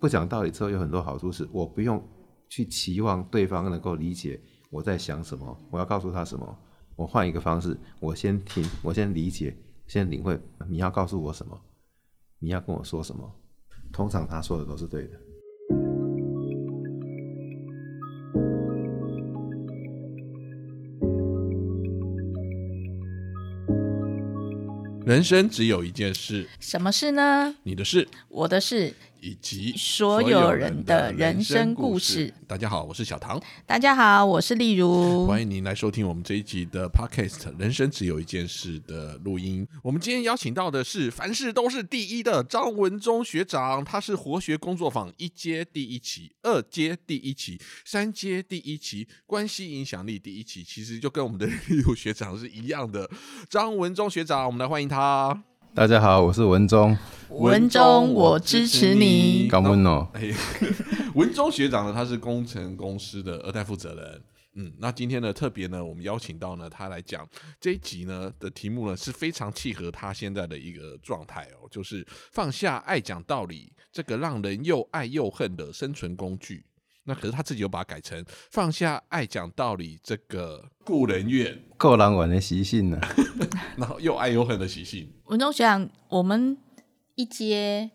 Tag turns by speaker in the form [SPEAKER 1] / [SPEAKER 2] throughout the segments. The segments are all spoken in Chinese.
[SPEAKER 1] 不讲道理之后有很多好处，是我不用去期望对方能够理解我在想什么，我要告诉他什么。我换一个方式，我先听，我先理解，先领会你要告诉我什么，你要跟我说什么。通常他说的都是对的。
[SPEAKER 2] 人生只有一件事，
[SPEAKER 3] 什么事呢？
[SPEAKER 2] 你的事，
[SPEAKER 3] 我的事。
[SPEAKER 2] 以及
[SPEAKER 3] 所有人的人生故事。
[SPEAKER 2] 大家好，我是小唐。
[SPEAKER 3] 大家好，我是例如。
[SPEAKER 2] 欢迎您来收听我们这一集的 Podcast《人生只有一件事》的录音。我们今天邀请到的是凡事都是第一的张文忠学长，他是活学工作坊一阶第一期、二阶第一期、三阶第一期，关系影响力第一期，其实就跟我们的 例如学长是一样的。张文忠学长，我们来欢迎他。
[SPEAKER 1] 大家好，我是文忠。
[SPEAKER 3] 文忠，我支持你。
[SPEAKER 1] 高温哦，
[SPEAKER 2] 文忠学长呢，他是工程公司的二代负责人。嗯，那今天呢，特别呢，我们邀请到呢，他来讲这一集呢的题目呢，是非常契合他现在的一个状态哦，就是放下爱讲道理这个让人又爱又恨的生存工具。那可是他自己又把它改成放下爱讲道理这个故人怨、
[SPEAKER 1] 够狼玩的习性呢，
[SPEAKER 2] 然后又爱又恨的习性。
[SPEAKER 3] 文中学长，我们一阶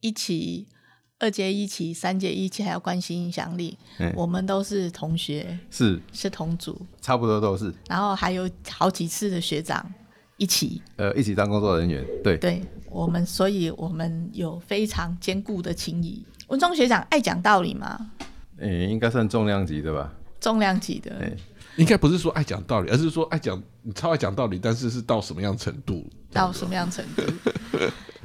[SPEAKER 3] 一起、二阶一起、三阶一起，还要关心影响力，我们都是同学，
[SPEAKER 1] 是
[SPEAKER 3] 是同组，
[SPEAKER 1] 差不多都是。
[SPEAKER 3] 然后还有好几次的学长一起，
[SPEAKER 1] 呃，一起当工作人员，对，
[SPEAKER 3] 对我们，所以我们有非常坚固的情谊。文中学长爱讲道理吗？
[SPEAKER 1] 诶，应该算重量级的吧？
[SPEAKER 3] 重量级的，
[SPEAKER 2] 应该不是说爱讲道理，而是说爱讲，你超爱讲道理，但是是到什么样程度？
[SPEAKER 3] 到什么样程度？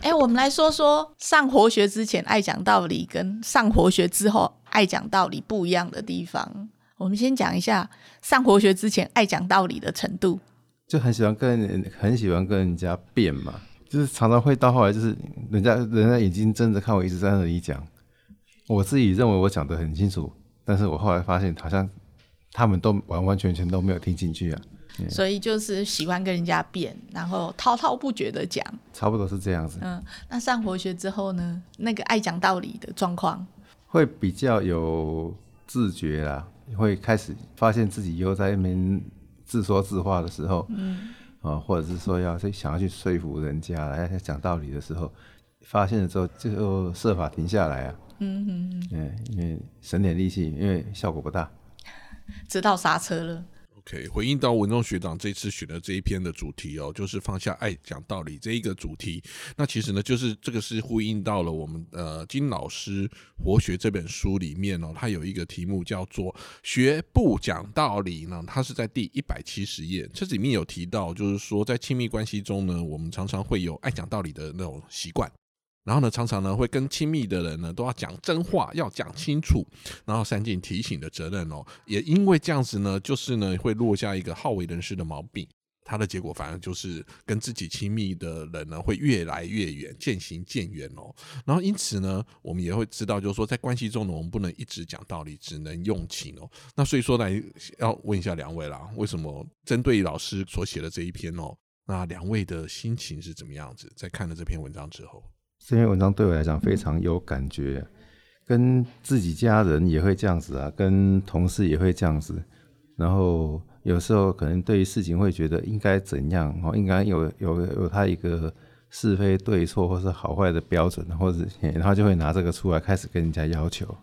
[SPEAKER 3] 哎，我们来说说上活学之前爱讲道理，跟上活学之后爱讲道理不一样的地方。我们先讲一下上活学之前爱讲道理的程度，
[SPEAKER 1] 就很喜欢跟人，很喜欢跟人家辩嘛，就是常常会到后来，就是人家人家眼睛睁着看我，一直在那里讲。我自己认为我讲的很清楚，但是我后来发现好像他们都完完全全都没有听进去啊。
[SPEAKER 3] 所以就是喜欢跟人家辩，然后滔滔不绝的讲，
[SPEAKER 1] 差不多是这样子。
[SPEAKER 3] 嗯，那上活学之后呢？那个爱讲道理的状况，
[SPEAKER 1] 会比较有自觉啦，会开始发现自己又在那边自说自话的时候，嗯，啊，或者是说要去想要去说服人家来讲道理的时候，发现了之后就设法停下来啊。嗯嗯，嗯，因为省点力气，因为效果不大，
[SPEAKER 3] 知道刹车了。
[SPEAKER 2] OK，回应到文中学长这次选的这一篇的主题哦，就是放下爱讲道理这一个主题。那其实呢，就是这个是呼应到了我们呃金老师活学这本书里面哦，它有一个题目叫做学不讲道理呢，它是在第一百七十页，这里面有提到，就是说在亲密关系中呢，我们常常会有爱讲道理的那种习惯。然后呢，常常呢会跟亲密的人呢都要讲真话，要讲清楚，然后三尽提醒的责任哦。也因为这样子呢，就是呢会落下一个好为人师的毛病，他的结果反而就是跟自己亲密的人呢会越来越远，渐行渐远哦。然后因此呢，我们也会知道，就是说在关系中呢，我们不能一直讲道理，只能用情哦。那所以说来，要问一下两位啦，为什么针对老师所写的这一篇哦，那两位的心情是怎么样子？在看了这篇文章之后。
[SPEAKER 1] 这篇文章对我来讲非常有感觉，跟自己家人也会这样子啊，跟同事也会这样子。然后有时候可能对于事情会觉得应该怎样哦，应该有有有他一个是非对错或是好坏的标准，或者然后就会拿这个出来开始跟人家要求，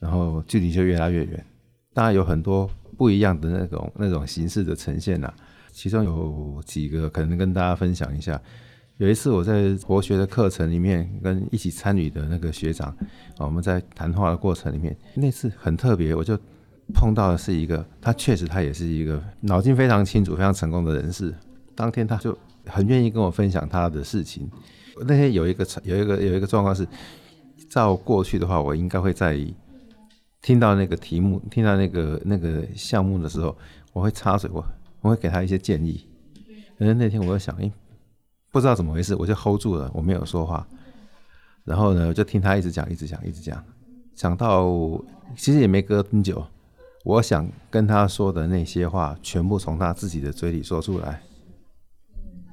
[SPEAKER 1] 然后距离就越拉越远。当然有很多不一样的那种那种形式的呈现啊，其中有几个可能跟大家分享一下。有一次我在国学的课程里面跟一起参与的那个学长，我们在谈话的过程里面，那次很特别，我就碰到的是一个，他确实他也是一个脑筋非常清楚、非常成功的人士。当天他就很愿意跟我分享他的事情。那天有一个有一个有一个状况是，照过去的话，我应该会在听到那个题目、听到那个那个项目的时候，我会插嘴，我我会给他一些建议。可是那天我就想，哎。不知道怎么回事，我就 hold 住了，我没有说话。然后呢，我就听他一直讲，一直讲，一直讲，讲到其实也没隔很久，我想跟他说的那些话，全部从他自己的嘴里说出来。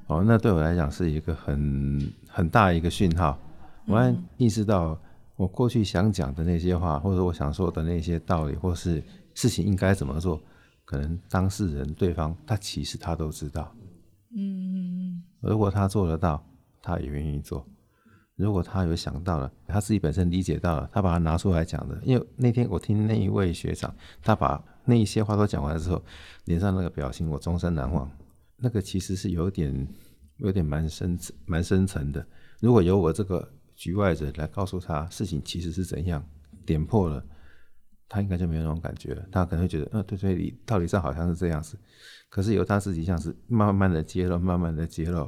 [SPEAKER 1] 哦，那对我来讲是一个很很大一个讯号。我意识到，我过去想讲的那些话，或者我想说的那些道理，或是事情应该怎么做，可能当事人对方他其实他都知道。嗯，如果他做得到，他也愿意做。如果他有想到了，他自己本身理解到了，他把它拿出来讲的。因为那天我听那一位学长，他把那一些话都讲完之后，脸上那个表情我终身难忘。那个其实是有点、有点蛮深、蛮深层的。如果由我这个局外人来告诉他事情其实是怎样，点破了，他应该就没有那种感觉了。他可能会觉得，嗯，对对，理道理上好像是这样子。可是由他自己像是慢慢的揭露，慢慢的揭露。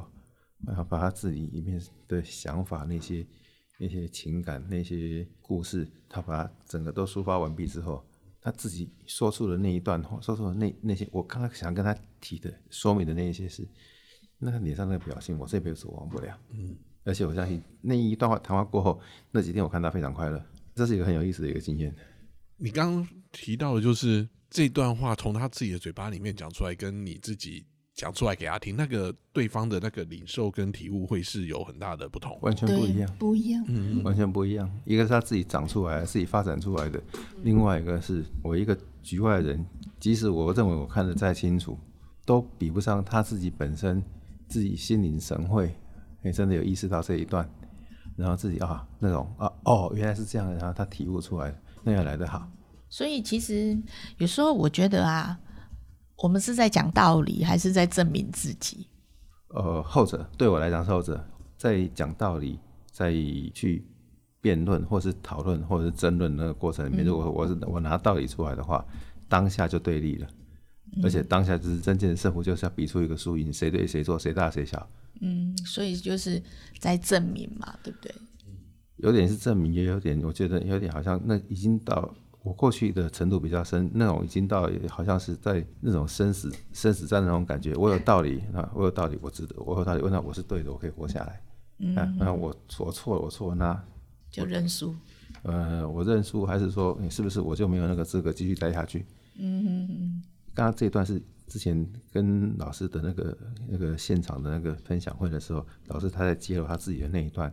[SPEAKER 1] 然后把他自己里面的想法、那些、那些情感、那些故事，他把整个都抒发完毕之后，他自己说出的那一段话，说出的那那些我刚刚想跟他提的、说明的那一些事，那个脸上那个表情，我这辈子忘不了。嗯，而且我相信那一段话谈话过后，那几天我看他非常快乐，这是一个很有意思的一个经验。
[SPEAKER 2] 你刚刚提到的就是这段话从他自己的嘴巴里面讲出来，跟你自己。讲出来给他听，那个对方的那个领受跟体悟会是有很大的不同，
[SPEAKER 1] 完全不一样，
[SPEAKER 3] 不一样，
[SPEAKER 1] 嗯，完全不一样。一个是他自己长出来、自己发展出来的，另外一个是我一个局外人，即使我认为我看得再清楚，都比不上他自己本身自己心领神会，也真的有意识到这一段，然后自己啊那种啊哦原来是这样，然后他体悟出来，那样来得好。
[SPEAKER 3] 所以其实有时候我觉得啊。我们是在讲道理，还是在证明自己？
[SPEAKER 1] 呃，后者对我来讲是后者，在讲道理，在去辩论，或是讨论，或者是争论那个过程里面，如果我是我拿道理出来的话，当下就对立了，而且当下就是真正的胜负，就是要比出一个输赢，谁对谁错，谁大谁小。
[SPEAKER 3] 嗯，所以就是在证明嘛，对不对？
[SPEAKER 1] 有点是证明，也有点，我觉得有点好像那已经到。我过去的程度比较深，那种已经到好像是在那种生死生死战那种感觉。我有道理 啊，我有道理，我值得，我有道理，那我是对的，我可以活下来。嗯，那我我错了，我错了，那
[SPEAKER 3] 就认输。
[SPEAKER 1] 呃，我认输，还是说你是不是我就没有那个资格继续待下去？嗯嗯嗯。刚刚这一段是之前跟老师的那个那个现场的那个分享会的时候，老师他在揭露他自己的那一段，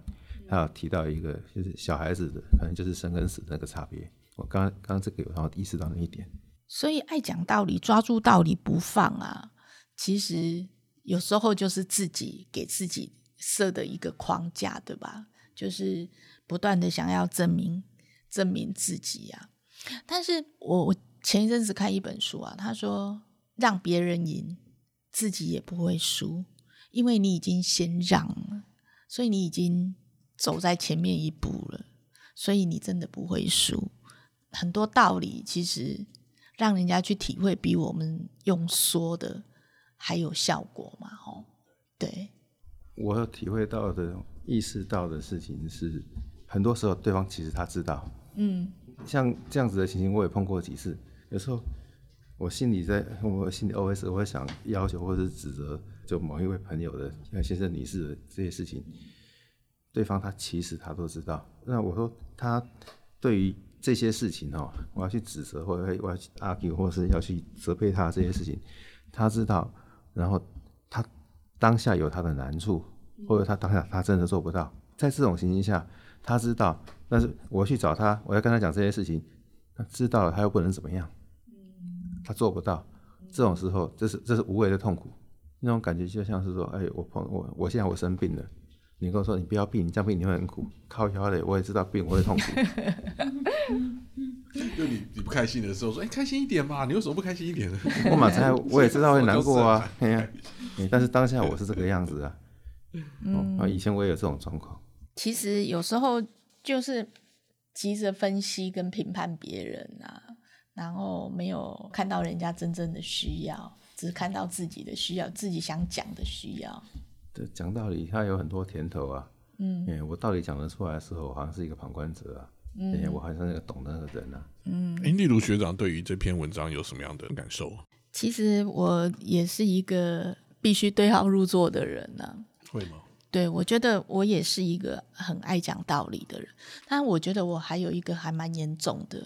[SPEAKER 1] 他有提到一个就是小孩子的可能就是生跟死的那个差别。我刚刚这个有然后意识到那一点，
[SPEAKER 3] 所以爱讲道理、抓住道理不放啊，其实有时候就是自己给自己设的一个框架，对吧？就是不断的想要证明证明自己呀。但是我我前一阵子看一本书啊，他说让别人赢，自己也不会输，因为你已经先让了，所以你已经走在前面一步了，所以你真的不会输。很多道理其实让人家去体会，比我们用说的还有效果嘛？吼，对。
[SPEAKER 1] 我体会到的、意识到的事情是，很多时候对方其实他知道。嗯。像这样子的情形，我也碰过几次。有时候我心里在，我心里 OS 我会想要求或者是指责，就某一位朋友的先生、女士的这些事情，对方他其实他都知道。那我说他对于。这些事情哦，我要去指责，或者我要去 argue，或是要去责备他这些事情，他知道，然后他当下有他的难处，或者他当下他真的做不到，在这种情形下，他知道，但是我去找他，我要跟他讲这些事情，他知道了，他又不能怎么样，他做不到，这种时候，这是这是无谓的痛苦，那种感觉就像是说，哎，我朋我我现在我生病了。你跟我说你不要病，你这样病你会很苦。靠腰的，我也知道病我会痛苦。
[SPEAKER 2] 就你你不开心的时候说，哎，开心一点嘛，你为什么不开心一点呢？
[SPEAKER 1] 我马才我也知道会难过啊，哎呀，但是当下我是这个样子啊。嗯，啊，以前我也有这种状况。
[SPEAKER 3] 其实有时候就是急着分析跟评判别人啊，然后没有看到人家真正的需要，只看到自己的需要，自己想讲的需要。
[SPEAKER 1] 对，讲道理，他有很多甜头啊。嗯，哎，我道理讲得出来的时候，好像是一个旁观者啊。嗯，我好像是那个懂那个人啊。
[SPEAKER 2] 嗯，哎，例如学长对于这篇文章有什么样的感受？
[SPEAKER 3] 其实我也是一个必须对号入座的人呢。
[SPEAKER 2] 会吗？
[SPEAKER 3] 对，我觉得我也是一个很爱讲道理的人。但我觉得我还有一个还蛮严重的。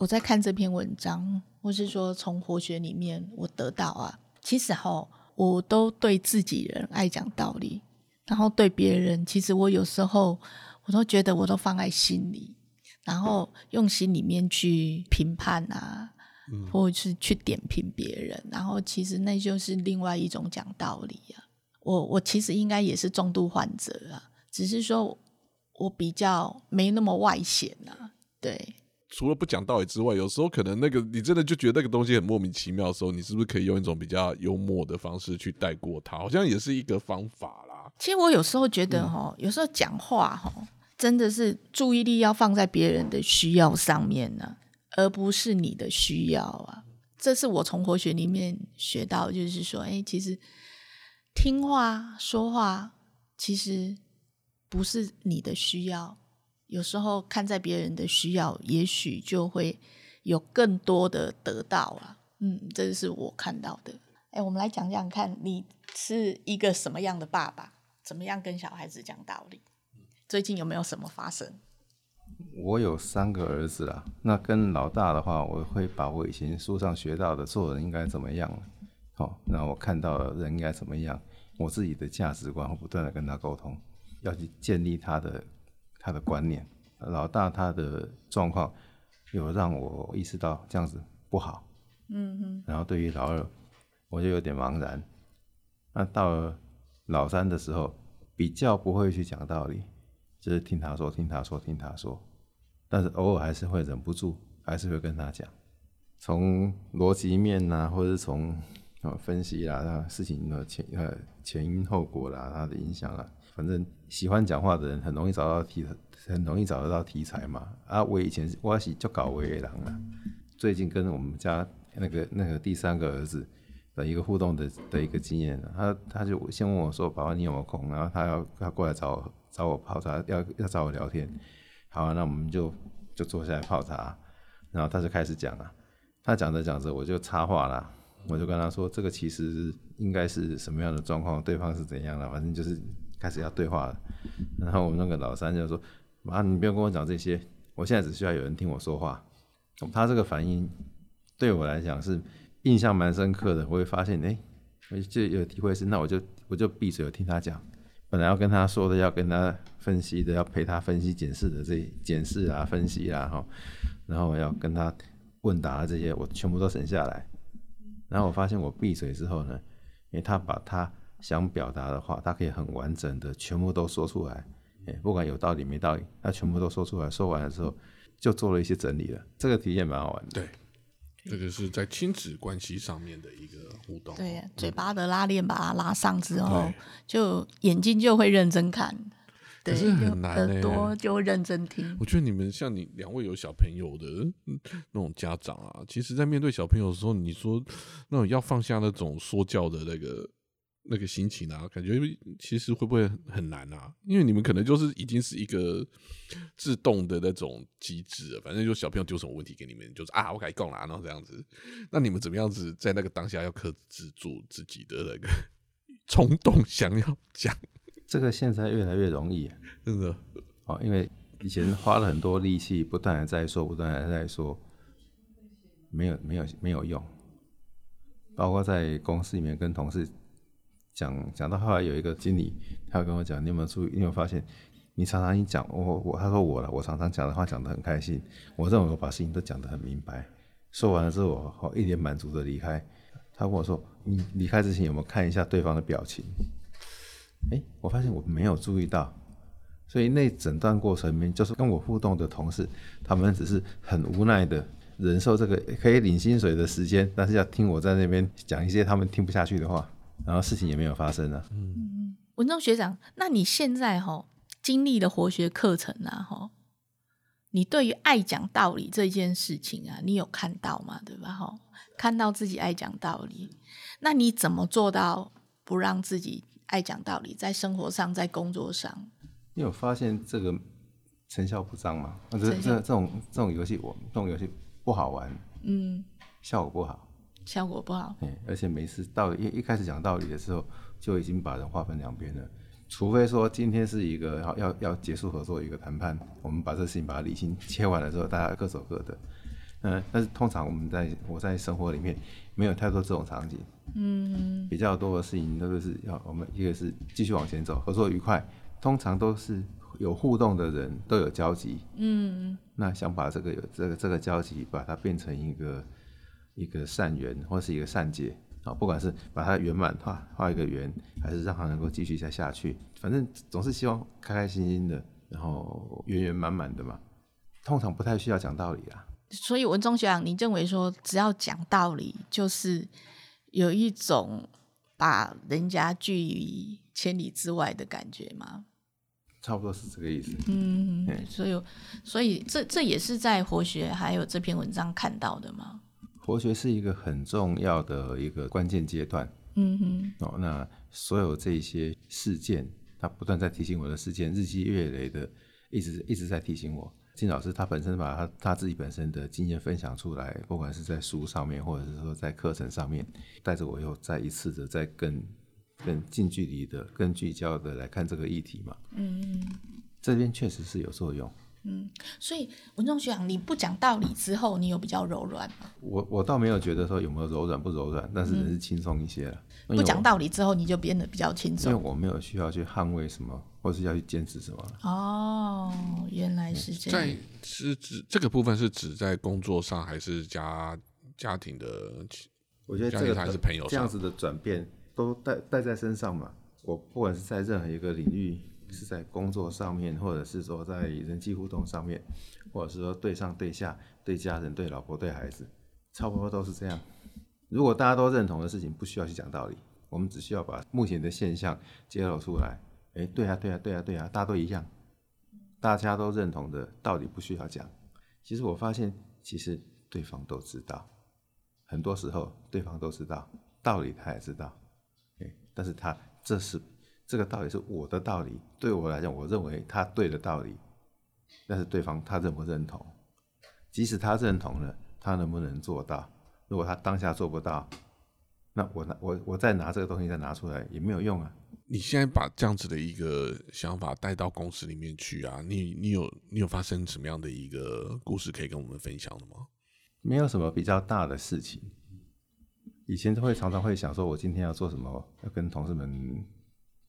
[SPEAKER 3] 我在看这篇文章，或是说从活学里面我得到啊，其实哈。我都对自己人爱讲道理，然后对别人，其实我有时候我我都觉得我都放在心里，然后用心里面去评判啊，或者是去点评别人，然后其实那就是另外一种讲道理啊。我我其实应该也是重度患者啊，只是说我比较没那么外显啊，对。
[SPEAKER 2] 除了不讲道理之外，有时候可能那个你真的就觉得那个东西很莫名其妙的时候，你是不是可以用一种比较幽默的方式去带过它？好像也是一个方法啦。
[SPEAKER 3] 其实我有时候觉得哈，有时候讲话哈，真的是注意力要放在别人的需要上面呢，而不是你的需要啊。这是我从活学里面学到，就是说，哎，其实听话说话，其实不是你的需要。有时候看在别人的需要，也许就会有更多的得到啊。嗯，这是我看到的。哎，我们来讲讲看，你是一个什么样的爸爸？怎么样跟小孩子讲道理？最近有没有什么发生？
[SPEAKER 1] 我有三个儿子啦。那跟老大的话，我会把我以前书上学到的做人应该怎么样，好，那我看到的人应该怎么样，我自己的价值观会不断的跟他沟通，要去建立他的。他的观念，老大他的状况有让我意识到这样子不好，嗯哼。然后对于老二，我就有点茫然。那到了老三的时候，比较不会去讲道理，就是听他说，听他说，听他说。但是偶尔还是会忍不住，还是会跟他讲，从逻辑面呐，或者是从啊分析啦，那事情的前呃前因后果啦，它的影响啊。反正喜欢讲话的人很容易找到题，很容易找得到题材嘛。啊，我以前我是就搞维郎了。最近跟我们家那个那个第三个儿子的一个互动的的一个经验，他他就先问我说：“爸爸，你有没有空？”然后他要他过来找找我泡茶，要要找我聊天。好，啊那我们就就坐下来泡茶。然后他就开始讲了，他讲着讲着我就插话了，我就跟他说：“这个其实应该是什么样的状况？对方是怎样的？反正就是。”开始要对话了，然后我们那个老三就说：“妈，你不用跟我讲这些，我现在只需要有人听我说话。”他这个反应对我来讲是印象蛮深刻的。我会发现，哎，我就有体会是，那我就我就闭嘴，听他讲。本来要跟他说的，要跟他分析的，要陪他分析检视的这检视啊、分析啊，哈，然后要跟他问答这些，我全部都省下来。然后我发现，我闭嘴之后呢，因为他把他。想表达的话，他可以很完整的全部都说出来，哎，不管有道理没道理，他全部都说出来。说完了之后，就做了一些整理了。这个体验蛮好玩的。
[SPEAKER 2] 对，这个是在亲子关系上面的一个互动。
[SPEAKER 3] 对，嘴巴的拉链把它拉上之后，就眼睛就会认真看，
[SPEAKER 2] 可是很难
[SPEAKER 3] 耳朵就认真听。
[SPEAKER 2] 我觉得你们像你两位有小朋友的那种家长啊，其实，在面对小朋友的时候，你说那种要放下那种说教的那个。那个心情啊，感觉其实会不会很难啊？因为你们可能就是已经是一个自动的那种机制了，反正就小朋友丢什么问题给你们，就是啊，我改供了，然后这样子。那你们怎么样子在那个当下要克制住自己的那个 冲动，想要讲？
[SPEAKER 1] 这个现在越来越容易，
[SPEAKER 2] 真的
[SPEAKER 1] 哦，因为以前花了很多力气，不断的在说，不断的在说，没有没有没有用，包括在公司里面跟同事。讲讲到后来有一个经理，他跟我讲，你有没有注意？你有没有发现，你常常一讲，我我他说我了，我常常讲的话讲的很开心，我认为我把事情都讲得很明白。说完了之后，我一脸满足的离开。他问我说，你离开之前有没有看一下对方的表情？哎，我发现我没有注意到，所以那整段过程里面，就是跟我互动的同事，他们只是很无奈的忍受这个可以领薪水的时间，但是要听我在那边讲一些他们听不下去的话。然后事情也没有发生啊。
[SPEAKER 3] 嗯，文忠学长，那你现在哈经历了活学课程啊，哈，你对于爱讲道理这件事情啊，你有看到吗？对吧？哈，看到自己爱讲道理，那你怎么做到不让自己爱讲道理，在生活上，在工作上？
[SPEAKER 1] 你有发现这个成效不彰吗？这这这种这种游戏，我这种游戏不好玩，嗯，效果不好。
[SPEAKER 3] 效果不好，
[SPEAKER 1] 嗯，而且每次到一一开始讲道理的时候，就已经把人划分两边了。除非说今天是一个要要要结束合作一个谈判，我们把这事情把它理清切完了之后，大家各走各的。嗯，但是通常我们在我在生活里面没有太多这种场景，嗯，比较多的事情都是要我们一个是继续往前走，合作愉快，通常都是有互动的人都有交集，嗯，那想把这个有这个这个交集，把它变成一个一个善缘或是一个善结啊，不管是把它圆满画画一个圆，还是让它能够继续再下去，反正总是希望开开心心的，然后圆圆满满的嘛。通常不太需要讲道理啊。
[SPEAKER 3] 所以文中学长，你认为说只要讲道理，就是有一种把人家拒于千里之外的感觉吗？
[SPEAKER 1] 差不多是这个意思。
[SPEAKER 3] 嗯，所以所以这这也是在活学还有这篇文章看到的吗？
[SPEAKER 1] 活学是一个很重要的一个关键阶段。嗯哼。哦，那所有这些事件，他不断在提醒我的事件，日积月累的，一直一直在提醒我。金老师他本身把他他自己本身的经验分享出来，不管是在书上面，或者是说在课程上面，带着我又再一次的再更。更近距离的、更聚焦的来看这个议题嘛？嗯，这边确实是有作用。
[SPEAKER 3] 嗯，所以文中学长，你不讲道理之后，你有比较柔软吗？
[SPEAKER 1] 我我倒没有觉得说有没有柔软不柔软，但是是轻松一些了。
[SPEAKER 3] 不讲道理之后，你就变得比较轻松。
[SPEAKER 1] 因为我没有需要去捍卫什么，或是要去坚持什么。
[SPEAKER 3] 哦，原来是这样。
[SPEAKER 2] 在是指这个部分是指在工作上，还是家家庭的？
[SPEAKER 1] 我觉得这个还是朋友这样子的转变。都带带在身上嘛。我不管是在任何一个领域，是在工作上面，或者是说在人际互动上面，或者是说对上对下、对家人、对老婆、对孩子，差不多都是这样。如果大家都认同的事情，不需要去讲道理，我们只需要把目前的现象揭露出来。哎，对啊，对啊，对啊，对啊，大家都一样，大家都认同的道理不需要讲。其实我发现，其实对方都知道，很多时候对方都知道道理，他也知道。但是他这是这个道理是我的道理，对我来讲，我认为他对的道理，但是对方他认不认同？即使他认同了，他能不能做到？如果他当下做不到，那我拿我我再拿这个东西再拿出来也没有用啊！
[SPEAKER 2] 你现在把这样子的一个想法带到公司里面去啊？你你有你有发生什么样的一个故事可以跟我们分享的吗？
[SPEAKER 1] 没有什么比较大的事情。以前都会常常会想说，我今天要做什么，要跟同事们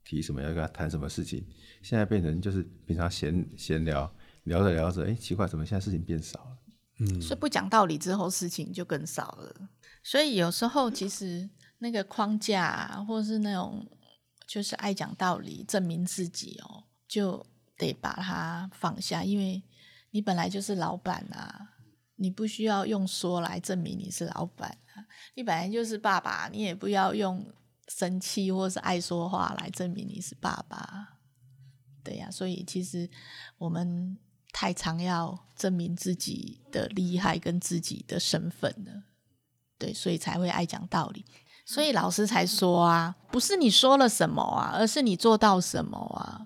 [SPEAKER 1] 提什么，要跟他谈什么事情。现在变成就是平常闲闲聊，聊着聊着，哎，奇怪，怎么现在事情变少了？
[SPEAKER 3] 嗯，所以不讲道理之后，事情就更少了。所以有时候其实那个框架，或是那种就是爱讲道理、证明自己哦，就得把它放下，因为你本来就是老板啊。你不需要用说来证明你是老板啊，你本来就是爸爸，你也不要用生气或是爱说话来证明你是爸爸。对呀，所以其实我们太常要证明自己的厉害跟自己的身份了，对，所以才会爱讲道理。所以老师才说啊，不是你说了什么啊，而是你做到什么啊。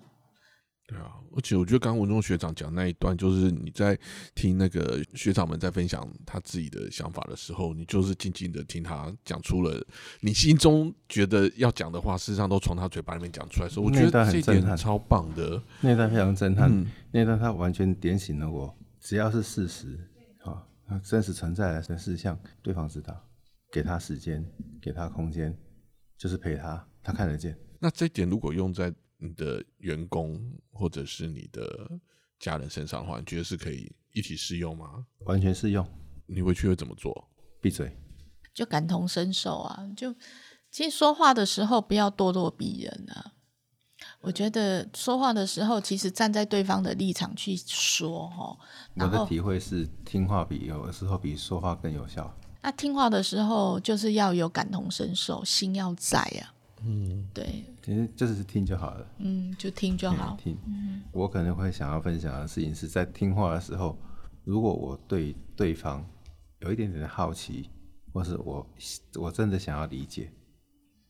[SPEAKER 2] 对啊。而且我觉得刚刚文中学长讲那一段，就是你在听那个学长们在分享他自己的想法的时候，你就是静静的听他讲出了你心中觉得要讲的话，事实上都从他嘴巴里面讲出来。所以我觉得这点超棒的，
[SPEAKER 1] 那段非常震撼。那段他完全点醒了我，只要是事实，啊，真实存在的事项，对方知道，给他时间，给他空间，就是陪他，他看得见。
[SPEAKER 2] 那这点如果用在你的员工或者是你的家人身上的话，你觉得是可以一起适用吗？
[SPEAKER 1] 完全适用。
[SPEAKER 2] 你回去会怎么做？
[SPEAKER 1] 闭嘴。
[SPEAKER 3] 就感同身受啊！就其实说话的时候不要咄咄逼人啊。我觉得说话的时候，其实站在对方的立场去说哦。
[SPEAKER 1] 我的体会是，听话比有的时候比说话更有效。
[SPEAKER 3] 那听话的时候，就是要有感同身受，心要在啊。嗯，对，
[SPEAKER 1] 其实就是听就好了。
[SPEAKER 3] 嗯，就听就好。
[SPEAKER 1] 听，我可能会想要分享的事情是在听话的时候，如果我对对方有一点点的好奇，或是我我真的想要理解，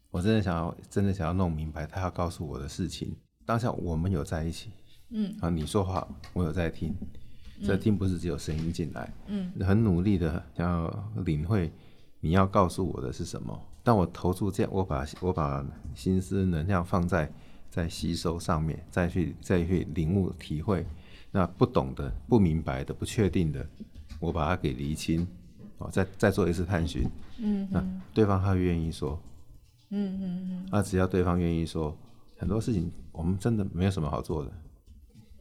[SPEAKER 1] 我真的想要真的想要弄明白他要告诉我的事情，当下我们有在一起，嗯，啊，你说话我有在听，这听不是只有声音进来，嗯，很努力的想要领会你要告诉我的是什么。当我投注这样，我把我把心思能量放在在吸收上面，再去再去领悟体会，那不懂的、不明白的、不确定的，我把它给厘清，哦，再再做一次探寻，嗯，那对方他愿意说，嗯嗯嗯，那只要对方愿意说，很多事情我们真的没有什么好做的，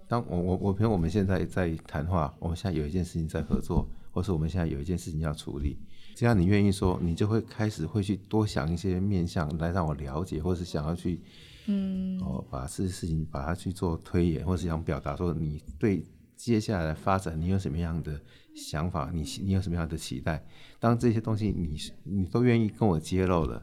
[SPEAKER 1] 当我我我，比如我们现在在谈话，我们现在有一件事情在合作，或是我们现在有一件事情要处理，只要你愿意说，你就会开始会去多想一些面向来让我了解，或是想要去，嗯，哦，把事事情把它去做推演，或是想表达说你对接下来的发展你有什么样的想法，你你有什么样的期待？当这些东西你你都愿意跟我揭露了，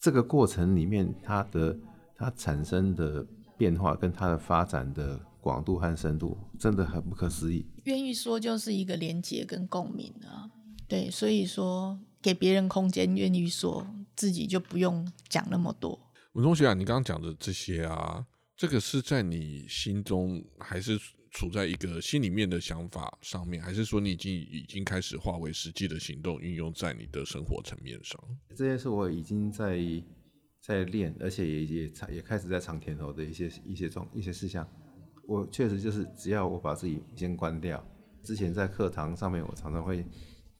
[SPEAKER 1] 这个过程里面它的它产生的变化跟它的发展的。广度和深度真的很不可思议。
[SPEAKER 3] 愿意说就是一个连接跟共鸣啊，对，所以说给别人空间，愿意说自己就不用讲那么多。
[SPEAKER 2] 文同学啊，你刚刚讲的这些啊，这个是在你心中，还是处在一个心里面的想法上面，还是说你已经已经开始化为实际的行动，运用在你的生活层面上？
[SPEAKER 1] 这些是我已经在在练，而且也也也开始在尝甜头的一些一些状一些事项。我确实就是，只要我把自己先关掉。之前在课堂上面，我常常会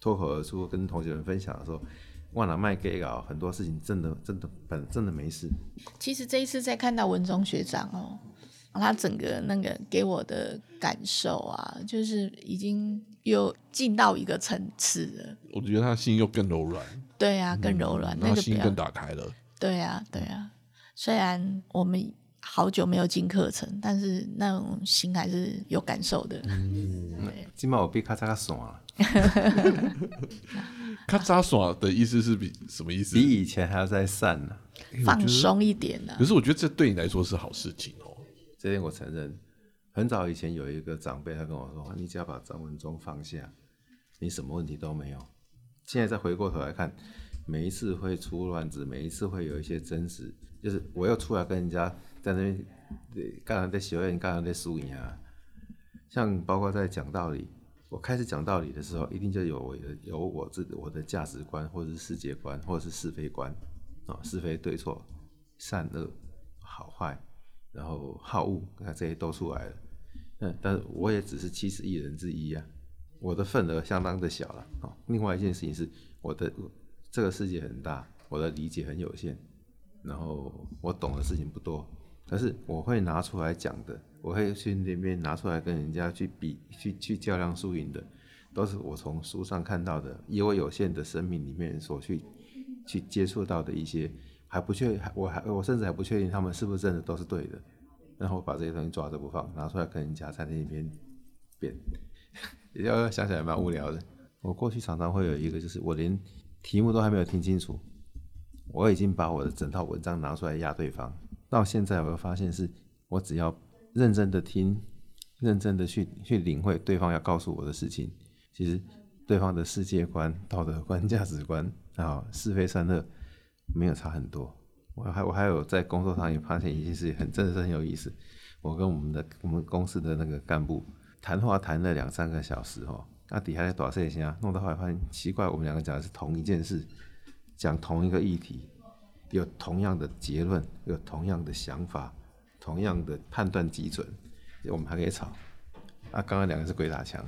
[SPEAKER 1] 脱口而出跟同学们分享的时候，忘了卖给稿，很多事情真的真的本真的没事。
[SPEAKER 3] 其实这一次在看到文中学长哦，他整个那个给我的感受啊，就是已经又进到一个层次了。
[SPEAKER 2] 我觉得他心又更柔软。
[SPEAKER 3] 对啊，更柔软，那个
[SPEAKER 2] 心更打开了。
[SPEAKER 3] 对啊，对啊。虽然我们。好久没有进课程，但是那种心还是有感受的。
[SPEAKER 1] 嗯，今麦我比咔嚓咔爽了。
[SPEAKER 2] 咔嚓爽的意思是比什么意思？
[SPEAKER 1] 比以前还要再散呢，
[SPEAKER 3] 放松一点呢。
[SPEAKER 2] 可是我觉得这对你来说是好事情哦。
[SPEAKER 1] 这点我承认。很早以前有一个长辈，他跟我说：“你只要把张文忠放下，你什么问题都没有。”现在再回过头来看，每一次会出乱子，每一次会有一些真实，就是我又出来跟人家。在那边，对，刚刚在学院，刚刚在输赢啊。像包括在讲道理，我开始讲道理的时候，一定就有我的有我自我的价值观，或者是世界观，或者是是非观啊，是非对错，善恶好坏，然后好恶，那这些都出来了。嗯，但是我也只是七十亿人之一啊，我的份额相当的小了啊。另外一件事情是，我的这个世界很大，我的理解很有限，然后我懂的事情不多。但是我会拿出来讲的，我会去那边拿出来跟人家去比，去去较量输赢的，都是我从书上看到的，以我有限的生命里面所去去接触到的一些，还不确，我还我甚至还不确定他们是不是真的都是对的，然后把这些东西抓着不放，拿出来跟人家在那边辩，要想起来蛮无聊的。我过去常常会有一个，就是我连题目都还没有听清楚，我已经把我的整套文章拿出来压对方。到现在，我又发现是，我只要认真的听，认真的去去领会对方要告诉我的事情，其实对方的世界观、道德观、价值观啊，是非善恶没有差很多。我还我还有在工作上也发现一件事情，很真的是很有意思。我跟我们的我们公司的那个干部谈话谈了两三个小时哦，那底下在打碎一下，弄到后来发现奇怪，我们两个讲的是同一件事，讲同一个议题。有同样的结论，有同样的想法，同样的判断基准，我们还可以吵。啊，刚刚两个是鬼打墙，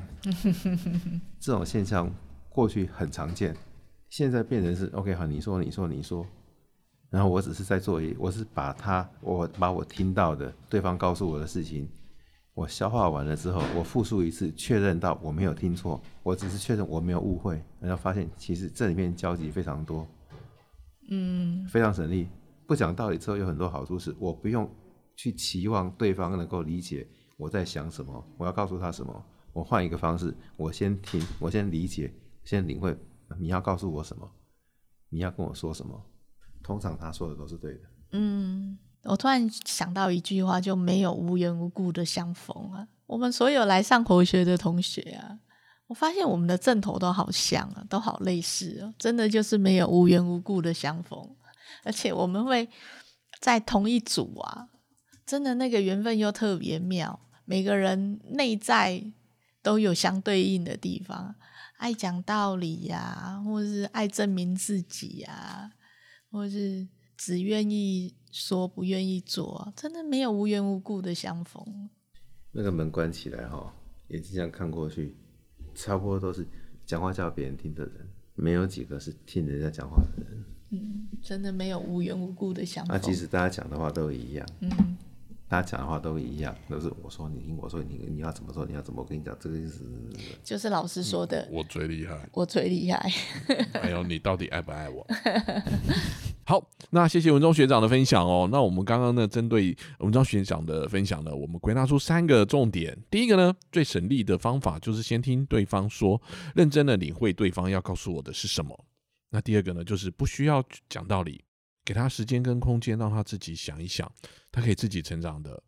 [SPEAKER 1] 这种现象过去很常见，现在变成是 OK 好，你说你说你说，然后我只是在做一，我是把他我把我听到的对方告诉我的事情，我消化完了之后，我复述一次，确认到我没有听错，我只是确认我没有误会，然后发现其实这里面交集非常多。嗯，非常省力。不讲道理之后有很多好处，是我不用去期望对方能够理解我在想什么，我要告诉他什么。我换一个方式，我先听，我先理解，先领会你要告诉我什么，你要跟我说什么。通常他说的都是对的。
[SPEAKER 3] 嗯，我突然想到一句话，就没有无缘无故的相逢啊。我们所有来上活学的同学啊。我发现我们的阵头都好像啊，都好类似哦，真的就是没有无缘无故的相逢，而且我们会在同一组啊，真的那个缘分又特别妙，每个人内在都有相对应的地方，爱讲道理呀，或是爱证明自己呀，或是只愿意说不愿意做，真的没有无缘无故的相逢。
[SPEAKER 1] 那个门关起来哈，眼睛这样看过去。差不多都是讲话叫别人听的人，没有几个是听人家讲话的人。
[SPEAKER 3] 嗯，真的没有无缘无故的想法。
[SPEAKER 1] 那即使大家讲的话都一样，嗯，他讲的话都一样，都是我说你听，我说你你要怎么说，你要怎么，我跟你讲，这个是
[SPEAKER 3] 就是老师说的，
[SPEAKER 2] 我最厉害，
[SPEAKER 3] 我最厉害。
[SPEAKER 2] 还有你到底爱不爱我？好，那谢谢文忠学长的分享哦。那我们刚刚呢，针对文忠学长的分享呢，我们归纳出三个重点。第一个呢，最省力的方法就是先听对方说，认真的领会对方要告诉我的是什么。那第二个呢，就是不需要讲道理，给他时间跟空间，让他自己想一想，他可以自己成长的。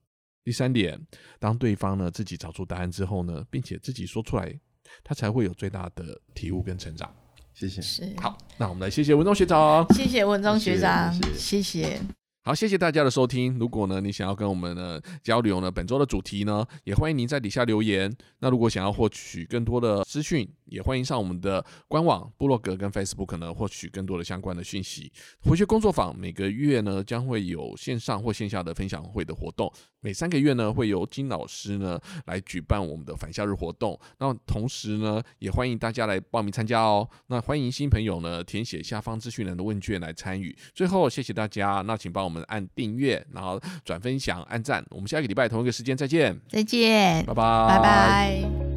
[SPEAKER 2] 第三点，当对方呢自己找出答案之后呢，并且自己说出来，他才会有最大的体悟跟成长。
[SPEAKER 1] 谢谢。
[SPEAKER 3] 是，
[SPEAKER 2] 好，那我们来谢谢文忠学长。
[SPEAKER 3] 谢谢文忠学长，
[SPEAKER 1] 谢谢
[SPEAKER 3] 谢谢。
[SPEAKER 2] 好，谢谢大家的收听。如果呢你想要跟我们呢交流呢本周的主题呢，也欢迎您在底下留言。那如果想要获取更多的资讯，也欢迎上我们的官网、部落格跟 Facebook 呢获取更多的相关的讯息。回学工作坊每个月呢将会有线上或线下的分享会的活动，每三个月呢会由金老师呢来举办我们的返校日活动。那同时呢也欢迎大家来报名参加哦。那欢迎新朋友呢填写下方资讯栏的问卷来参与。最后谢谢大家，那请帮我们按订阅，然后转分享、按赞。我们下一个礼拜同一个时间再见，
[SPEAKER 3] 再见，
[SPEAKER 2] 拜拜，
[SPEAKER 3] 拜拜。